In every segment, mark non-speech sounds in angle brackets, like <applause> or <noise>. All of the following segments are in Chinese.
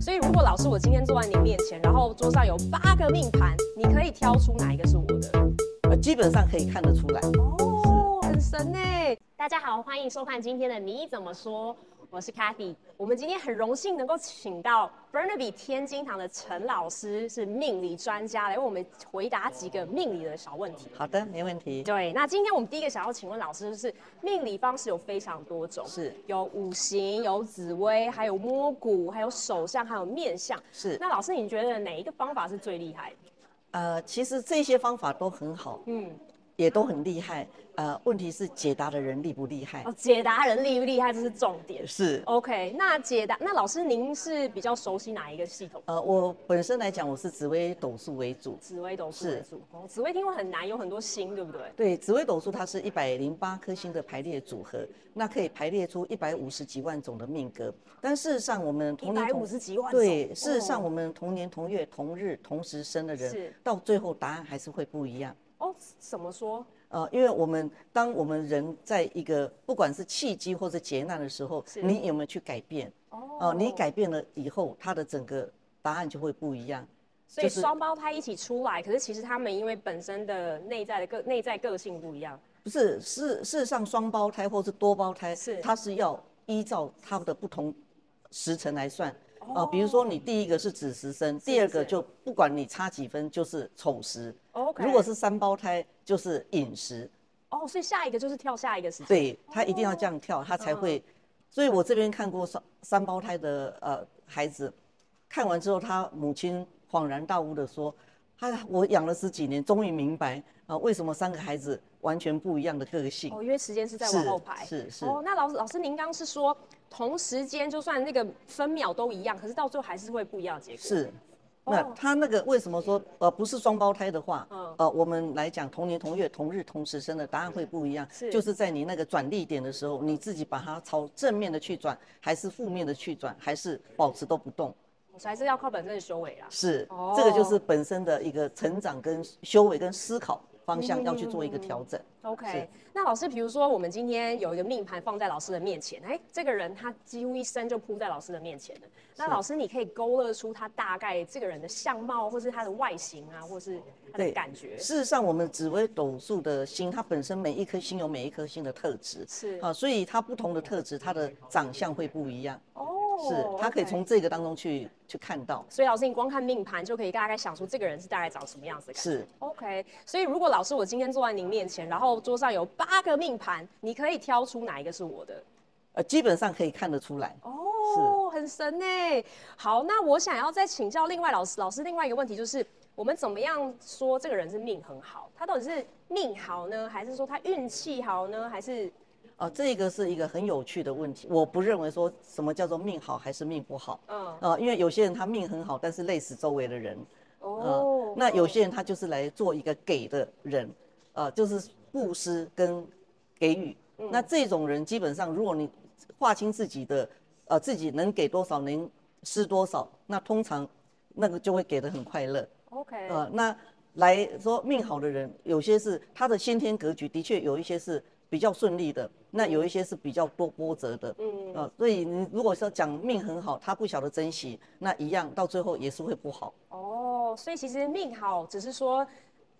所以如果老师我今天坐在你面前，然后桌上有八个命盘，你可以挑出哪一个是我的？呃，基本上可以看得出来。哦，很神呢！大家好，欢迎收看今天的你怎么说。我是 Cathy 我们今天很荣幸能够请到 Burnaby 天津堂的陈老师，是命理专家，来为我们回答几个命理的小问题。好的，没问题。对，那今天我们第一个想要请问老师，就是命理方式有非常多种，是有五行、有紫微，还有摸骨，还有手相，还有面相。是。那老师，你觉得哪一个方法是最厉害的？呃，其实这些方法都很好。嗯。也都很厉害，呃，问题是解答的人厉不厉害？哦，解答人厉不厉害，这是重点。是，OK。那解答，那老师您是比较熟悉哪一个系统？呃，我本身来讲，我是紫微斗数为主。紫微斗数为主。哦，紫微听过很难，有很多星，对不对？对，紫微斗数它是一百零八颗星的排列组合，那可以排列出一百五十几万种的命格。但事实上，我们同年同五十几万对，事实上我们同年同月同日同时生的人，到最后答案还是会不一样。哦，怎么说？呃，因为我们当我们人在一个不管是契机或者劫难的时候，你有没有去改变？哦，你改变了以后，他的整个答案就会不一样。所以双胞胎一起出来，可是其实他们因为本身的内在的个内在个性不一样。不是，事事实上双胞胎或是多胞胎，是它是要依照他们的不同时辰来算。哦，比如说你第一个是子时生，第二个就不管你差几分就是丑时。OK，如果是三胞胎就是寅时。哦，所以下一个就是跳下一个时间。对他一定要这样跳，他才会。所以我这边看过三三胞胎的呃孩子，看完之后他母亲恍然大悟的说：“他我养了十几年，终于明白啊，为什么三个孩子完全不一样的个性。”哦，因为时间是在往后排。是是。哦，那老师老师您刚是说同时间就算那个分秒都一样，可是到最后还是会不一样的结果。是。那他那个为什么说呃不是双胞胎的话，呃我们来讲同年同月同日同时生的答案会不一样，就是在你那个转力点的时候，你自己把它朝正面的去转，还是负面的去转，还是保持都不动，还是要靠本身的修为啦。是，这个就是本身的一个成长跟修为跟思考。方向要去做一个调整。OK，那老师，比如说我们今天有一个命盘放在老师的面前，哎，这个人他几乎一生就扑在老师的面前了。那老师，你可以勾勒出他大概这个人的相貌，或是他的外形啊，或是他的感觉。事实上，我们紫微斗数的星，它本身每一颗星有每一颗星的特质，是啊，所以它不同的特质，它的长相会不一样。哦。是他可以从这个当中去去看到，所以老师你光看命盘就可以大概想出这个人是大概长什么样子。是，OK。所以如果老师我今天坐在您面前，然后桌上有八个命盘，你可以挑出哪一个是我的？呃，基本上可以看得出来。哦，很神呢。好，那我想要再请教另外老师，老师另外一个问题就是，我们怎么样说这个人是命很好？他到底是命好呢，还是说他运气好呢，还是？啊，这个是一个很有趣的问题。我不认为说什么叫做命好还是命不好。嗯。呃，因为有些人他命很好，但是累死周围的人。哦。那有些人他就是来做一个给的人，呃，就是布施跟给予。嗯。那这种人基本上，如果你划清自己的，呃，自己能给多少，能施多少，那通常那个就会给的很快乐。OK。呃，那来说命好的人，有些是他的先天格局的确有一些是。比较顺利的，那有一些是比较多波折的，嗯啊，所以你如果说讲命很好，他不晓得珍惜，那一样到最后也是会不好。哦，所以其实命好只是说，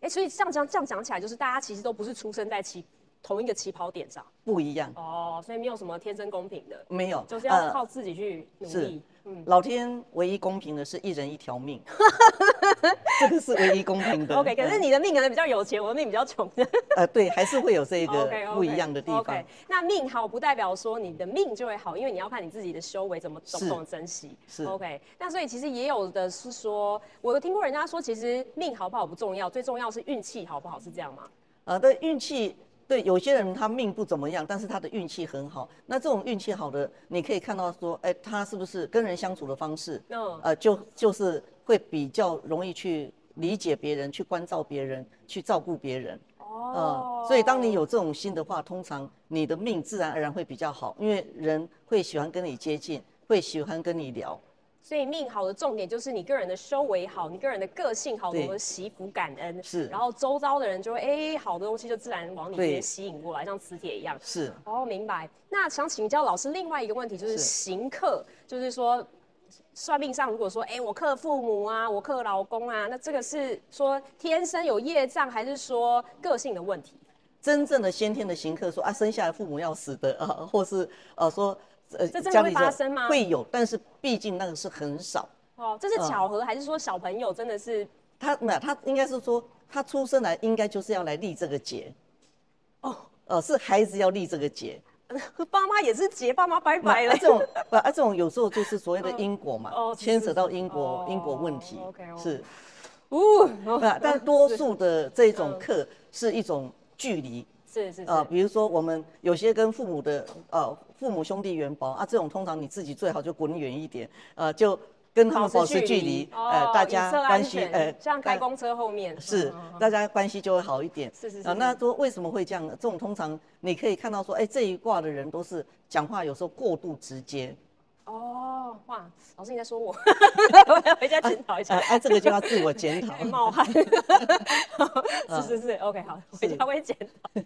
哎，所以这样讲这样讲起来，就是大家其实都不是出生在起同一个起跑点上，不一样。哦，所以没有什么天生公平的，没有，就是要靠自己去努力。老天唯一公平的是一人一条命，<laughs> 这个是唯一公平的。OK，可是你的命可能比较有钱，我的命比较穷。<laughs> 呃，对，还是会有这个不一样的地方。OK，那命好不代表说你的命就会好，因为你要看你自己的修为怎么懂不懂珍惜。是 OK，那所以其实也有的是说，我有听过人家说，其实命好不好不重要，最重要是运气好不好，是这样吗？呃，对，运气。对，有些人他命不怎么样，但是他的运气很好。那这种运气好的，你可以看到说，哎，他是不是跟人相处的方式，嗯，呃，就就是会比较容易去理解别人，去关照别人，去照顾别人。哦，所以当你有这种心的话，通常你的命自然而然会比较好，因为人会喜欢跟你接近，会喜欢跟你聊。所以命好的重点就是你个人的修为好，你个人的个性好，懂得惜福感恩，是，然后周遭的人就会哎，好的东西就自然往你这边吸引过来，像磁铁一样。是，哦，明白。那想请教老师另外一个问题，就是行客，就是说算命上如果说，哎，我克父母啊，我克老公啊，那这个是说天生有业障，还是说个性的问题？真正的先天的行克说啊，生下来父母要死的啊，或是呃说呃，这真的会发生吗？会有，但是毕竟那个是很少。哦，这是巧合，还是说小朋友真的是他？没有，他应该是说他出生来应该就是要来立这个劫。哦，呃，是孩子要立这个节。<laughs> 爸妈也是结，爸妈拜拜了。这种不啊，这种有时候就是所谓的因果嘛，牵扯到因果因果问题。是，哦，但 <laughs> 多数的这种课是一种距离。是是啊，比如说我们有些跟父母的呃父母兄弟元薄啊，这种通常你自己最好就滚远一点，呃就。跟他们保持距离，呃，大家关系，呃，像开公车后面是，大家关系就会好一点。是是是。啊，那说为什么会这样？这种通常你可以看到说，哎，这一卦的人都是讲话有时候过度直接。哦，哇，老师你在说我，<laughs> 我要回家检讨一下。哎，这个就要自我检讨。<laughs> 冒汗。<laughs> 是是是，OK，好，回家会检讨。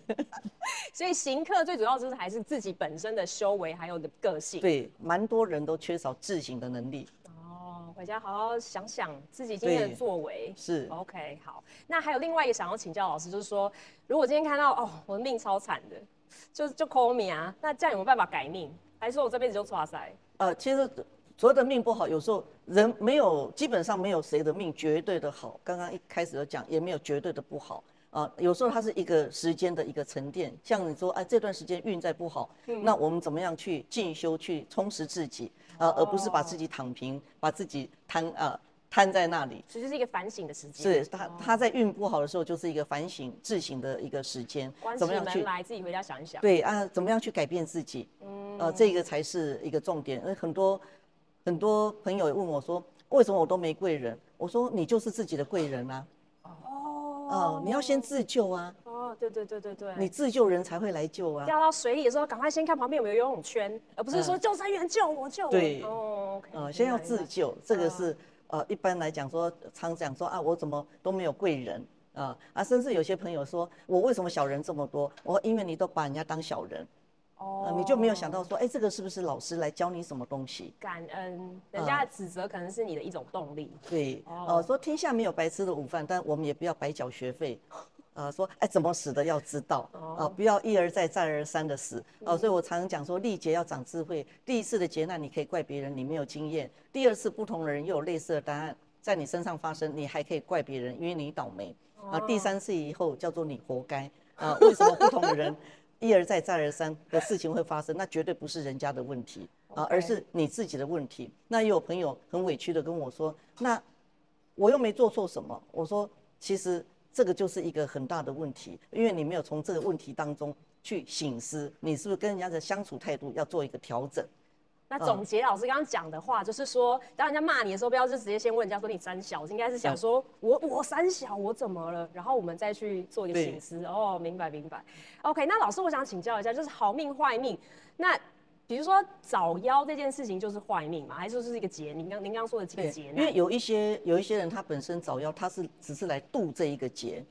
所以行客最主要就是还是自己本身的修为，还有的个性。对，蛮多人都缺少自省的能力。回家好好想想自己今天的作为是 OK 好，那还有另外一个想要请教老师，就是说如果今天看到哦我的命超惨的，就就 call me 啊，那这样有没有办法改命？还是说我这辈子就抓塞？呃，其实所有的命不好，有时候人没有基本上没有谁的命绝对的好。刚刚一开始就讲，也没有绝对的不好啊。有时候它是一个时间的一个沉淀，像你说哎这段时间运在不好，那我们怎么样去进修去充实自己？啊，而不是把自己躺平，把自己瘫呃瘫在那里，其实是一个反省的时间。是他他在运不好的时候，就是一个反省自省的一个时间。怎么样去来自己回家想一想。对啊，怎么样去改变自己？嗯，呃，这个才是一个重点。因为很多很多朋友也问我说，为什么我都没贵人？我说你就是自己的贵人啊。哦。哦，你要先自救啊。哦对对对对对，你自救人才会来救啊！掉到水里的时候，赶快先看旁边有没有游泳圈，而不是说救生员救我救我。对，哦，OK，呃，先要自救，这个是呃，一般来讲说常讲说啊，我怎么都没有贵人啊啊，甚至有些朋友说我为什么小人这么多？我因为你都把人家当小人。哦，你就没有想到说，哎，这个是不是老师来教你什么东西？感恩，人家的指责可能是你的一种动力。对，哦，说天下没有白吃的午饭，但我们也不要白缴学费。<laughs> 呃，说哎，怎么死的要知道啊，不要一而再再而三的死啊。所以我常常讲说，历劫要长智慧。第一次的劫难你可以怪别人，你没有经验；第二次不同的人又有类似的答案在你身上发生，你还可以怪别人，因为你倒霉啊。第三次以后叫做你活该啊。为什么不同的人一而再再而三的事情会发生？那绝对不是人家的问题啊，而是你自己的问题。那也有朋友很委屈的跟我说，那我又没做错什么。我说其实。这个就是一个很大的问题，因为你没有从这个问题当中去醒思，你是不是跟人家的相处态度要做一个调整？那总结老师刚刚讲的话，就是说，当人家骂你的时候，不要就直接先问人家说你三小，应该是想说我我三小我怎么了，然后我们再去做一个醒思。哦，明白明白。OK，那老师我想请教一下，就是好命坏命，那。比如说早夭这件事情就是坏命嘛，还是说是一个劫？您刚您刚说的这个劫？因为有一些有一些人他本身早夭，他是只是来渡这一个劫，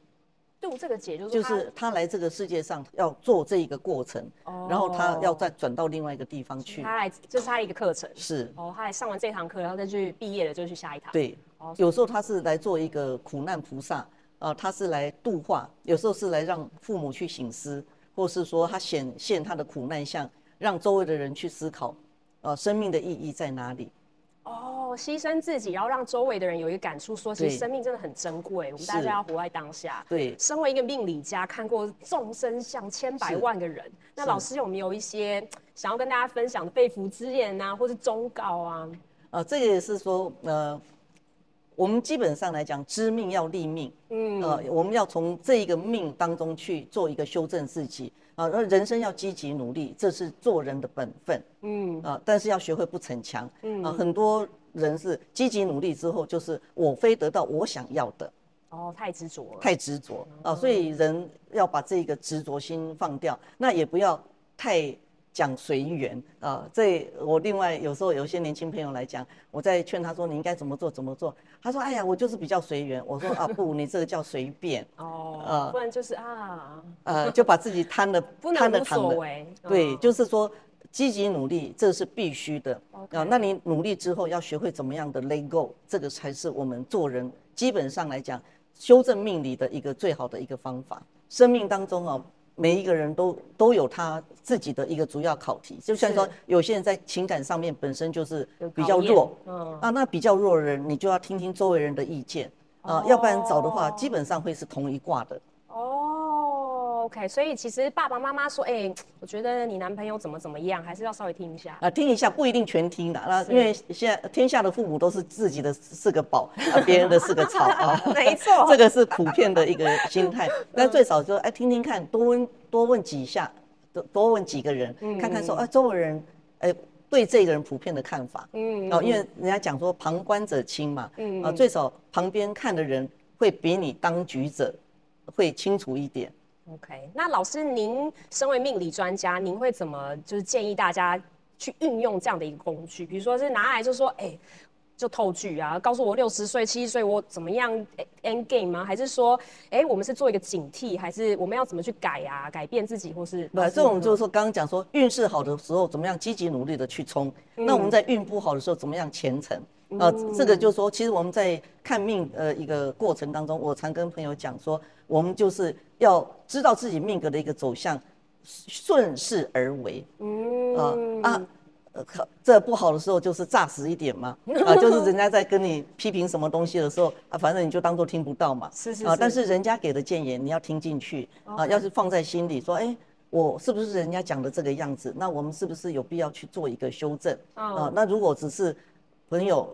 渡这个劫就是就是他来这个世界上要做这一个过程，然后他要再转到另外一个地方去。他来这是他一个课程，是哦，他来上完这堂课，然后再去毕业了就去下一堂。对，有时候他是来做一个苦难菩萨，呃，他是来度化；有时候是来让父母去醒思，或是说他显现他的苦难相。让周围的人去思考，呃，生命的意义在哪里？哦，牺牲自己，然后让周围的人有一个感触，说其实生命真的很珍贵，我们大家要活在当下。对，身为一个命理家，看过众生相千百万个人，那老师有没有一些想要跟大家分享的肺腑之言啊，或是忠告啊？呃，这个也是说，呃，我们基本上来讲，知命要立命，嗯，呃，我们要从这一个命当中去做一个修正自己。啊，那人生要积极努力，这是做人的本分。嗯啊，但是要学会不逞强。嗯啊，很多人是积极努力之后，就是我非得到我想要的。哦，太执着了。太执着啊，所以人要把这个执着心放掉，那也不要太。讲随缘啊，这我另外有时候有些年轻朋友来讲，我在劝他说你应该怎么做怎么做，他说哎呀我就是比较随缘，我说啊 <laughs> 不，你这个叫随便哦，呃，不然就是啊，呃就把自己贪的贪的贪的，对，就是说积极努力这是必须的啊。那你努力之后要学会怎么样的 let go，这个才是我们做人基本上来讲修正命理的一个最好的一个方法。生命当中啊。每一个人都都有他自己的一个主要考题，就像说有些人在情感上面本身就是比较弱，嗯啊，那比较弱的人，你就要听听周围人的意见啊，要不然找的话，基本上会是同一卦的。OK，所以其实爸爸妈妈说，哎，我觉得你男朋友怎么怎么样，还是要稍微听一下。啊，听一下不一定全听的，那因为现在天下的父母都是自己的四个宝，啊，<laughs> 别人的四个草啊，没错，<laughs> 这个是普遍的一个心态，但最少就哎听听看，多问多问几下，多多问几个人，看看说，啊，周围人哎对这个人普遍的看法，嗯，哦，因为人家讲说旁观者清嘛，嗯啊，最少旁边看的人会比你当局者会清楚一点。OK，那老师，您身为命理专家，您会怎么就是建议大家去运用这样的一个工具？比如说是拿来就说，哎，就透剧啊，告诉我六十岁、七十岁我怎么样 end game 吗？还是说，哎，我们是做一个警惕，还是我们要怎么去改啊，改变自己，或是？不，这种就是说刚刚讲说运势好的时候怎么样积极努力的去冲，那我们在运不好的时候怎么样虔诚？啊，这个就是说，其实我们在看命呃一个过程当中，我常跟朋友讲说，我们就是要知道自己命格的一个走向，顺势而为。嗯啊啊，这不好的时候就是炸死一点嘛。<laughs> 啊，就是人家在跟你批评什么东西的时候啊，反正你就当做听不到嘛。是是。啊，但是人家给的建言你要听进去啊，要是放在心里说，哎，我是不是人家讲的这个样子？那我们是不是有必要去做一个修正？啊，那如果只是朋友。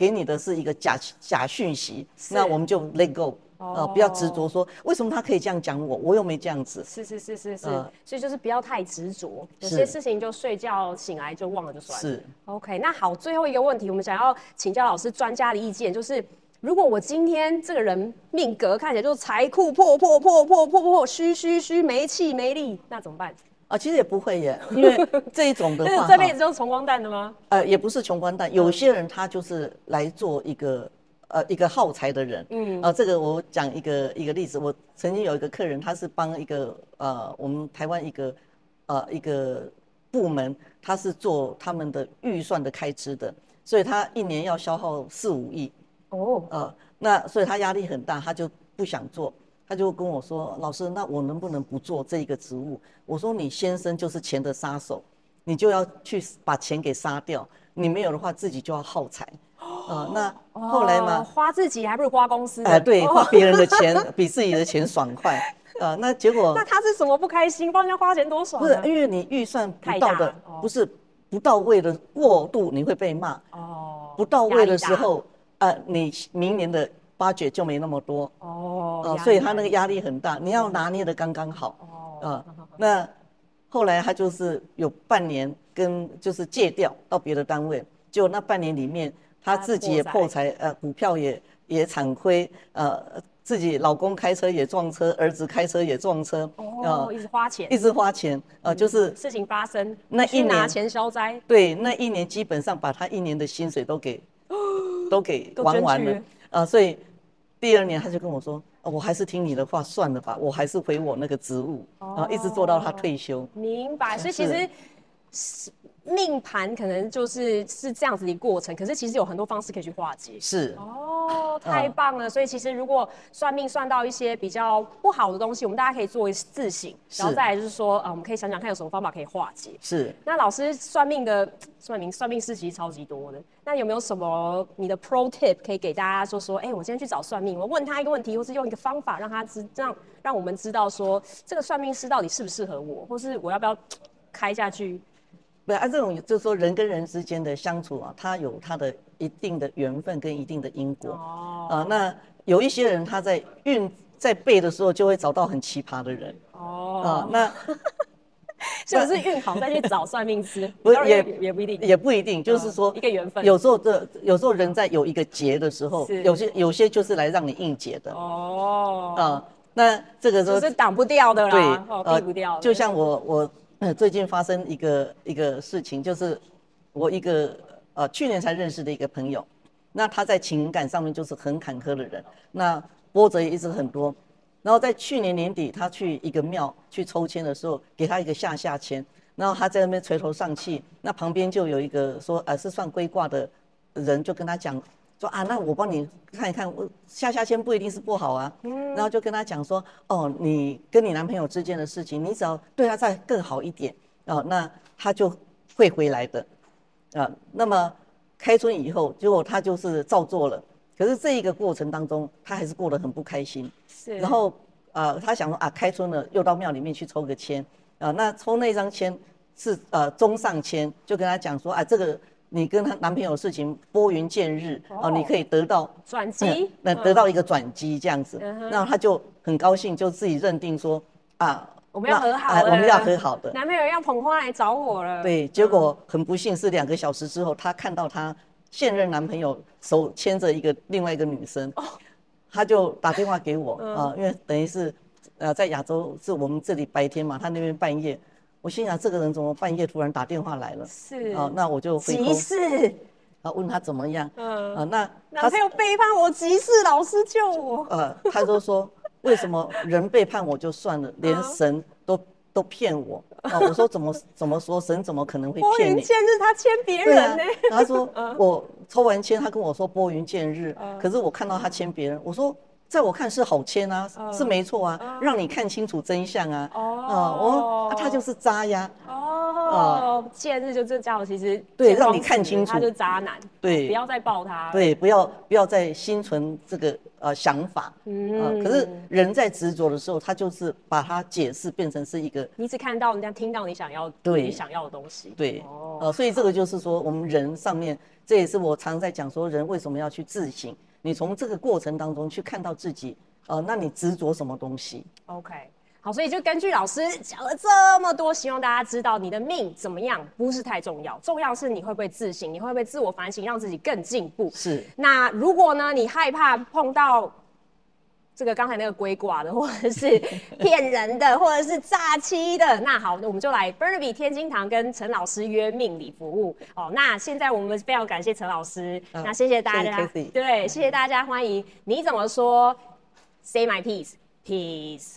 给你的是一个假假讯息，那我们就 let go，呃，不要执着说为什么他可以这样讲我，我又没这样子。是是是是是，所以就是不要太执着，有些事情就睡觉醒来就忘了就算了。是，OK，那好，最后一个问题，我们想要请教老师专家的意见，就是如果我今天这个人命格看起来就是财库破破破破破破虚虚虚没气没力，那怎么办？啊，其实也不会耶，<laughs> 因为这一种的话，这辈子就是穷光蛋的吗？呃，也不是穷光蛋，有些人他就是来做一个呃一个耗财的人。嗯，啊，这个我讲一个一个例子，我曾经有一个客人，他是帮一个呃我们台湾一个呃一个部门，他是做他们的预算的开支的，所以他一年要消耗四五亿。哦，呃，那所以他压力很大，他就不想做。他就跟我说：“老师，那我能不能不做这一个职务？”我说：“你先生就是钱的杀手，你就要去把钱给杀掉。你没有的话，自己就要耗财。啊，那后来嘛，花自己还不如花公司？哎，对，花别人的钱比自己的钱爽快。啊，那结果 <laughs> 那他是什么不开心？帮人家花钱多爽？不是，因为你预算不到的，不是不到位的过度，你会被骂。哦，不到位的时候，呃，你明年的。八九就没那么多哦，所以他那个压力很大，你要拿捏的刚刚好哦。啊，那后来他就是有半年跟就是借调到别的单位，就那半年里面他自己也破财，呃，股票也也惨亏，呃，自己老公开车也撞车，儿子开车也撞车，哦，一直花钱，一直花钱，呃，就是事情发生那一年拿钱消灾，对，那一年基本上把他一年的薪水都给 <gasps> 都给玩完了，啊，所以。第二年他就跟我说：“我还是听你的话算了吧，我还是回我那个职务，然后一直做到他退休。”明白，所以其实是。命盘可能就是是这样子的过程，可是其实有很多方式可以去化解。是哦，太棒了！所以其实如果算命算到一些比较不好的东西，我们大家可以做一自省，然后再来就是说，呃，我们可以想想看有什么方法可以化解。是。那老师算命的算命算命师其实超级多的，那有没有什么你的 pro tip 可以给大家说说？哎，我今天去找算命，我问他一个问题，或是用一个方法让他知，这样让我们知道说这个算命师到底适不适合我，或是我要不要开下去？对啊，这种就是说人跟人之间的相处啊，他有他的一定的缘分跟一定的因果。哦。啊，那有一些人他在运在背的时候，就会找到很奇葩的人。哦。啊，那 <laughs> 是不是运好再去找算命师？<laughs> 不也也不一定，也不一定，就是说一个缘分。有时候这有时候人在有一个劫的时候，有些有些就是来让你应劫的。哦。啊，那这个是挡不掉的啦，对，避不掉。就像我我。最近发生一个一个事情，就是我一个呃去年才认识的一个朋友，那他在情感上面就是很坎坷的人，那波折也一直很多。然后在去年年底，他去一个庙去抽签的时候，给他一个下下签，然后他在那边垂头丧气，那旁边就有一个说，呃，是算龟卦的人就跟他讲说啊，那我帮你看一看，我下下签不一定是不好啊。然后就跟他讲说，哦，你跟你男朋友之间的事情，你只要对他再更好一点，哦，那他就会回来的，啊，那么开春以后，结果他就是照做了。可是这一个过程当中，他还是过得很不开心。是。然后，呃，他想说啊，开春了，又到庙里面去抽个签，啊，那抽那张签是呃中上签，就跟他讲说啊，这个你跟她男朋友的事情拨云见日，哦，你可以得到转机，那得到一个转机这样子。那她就很高兴，就自己认定说啊，我们要和好，我们要和好的。男朋友要捧花来找我了。对，结果很不幸是两个小时之后，她看到她。现任男朋友手牵着一个另外一个女生，她就打电话给我啊，因为等于是，呃，在亚洲是我们这里白天嘛，他那边半夜。我心想，这个人怎么半夜突然打电话来了？是啊，那我就急事，啊，问他怎么样？嗯啊，那男朋友背叛我，急事，老师救我。呃，他就说，<laughs> 为什么人背叛我就算了，连神都都骗我？<laughs> 啊！我说怎么怎么说？神怎么可能会骗你？拨云见日，他签别人呢？他说 <laughs> 我抽完签，他跟我说拨云见日，可是我看到他签别人。我说在我看是好签啊，是没错啊，让你看清楚真相啊。哦，我他就是渣呀。哦，见日就这家伙其实对，让你看清楚，他就渣男。对，不要再抱他。对，不要不要再心存这个呃想法。嗯，可是人在执着的时候，他就是把它解释变成是一个，你只看到人家听到你想要对你想要的东西。对，哦，所以这个就是说，我们人上面，这也是我常在讲说，人为什么要去自省？你从这个过程当中去看到自己，呃，那你执着什么东西？OK。好，所以就根据老师讲了这么多，希望大家知道你的命怎么样不是太重要，重要是你会不会自省，你会不会自我反省，让自己更进步。是。那如果呢，你害怕碰到这个刚才那个龟卦的，<laughs> 或者是骗人的，<laughs> 或者是诈欺的，那好，那我们就来 Burnaby 天津堂跟陈老师约命理服务。哦，那现在我们非常感谢陈老师，那谢谢大家，对，谢谢大家，欢迎你怎么说？Say my peace, peace.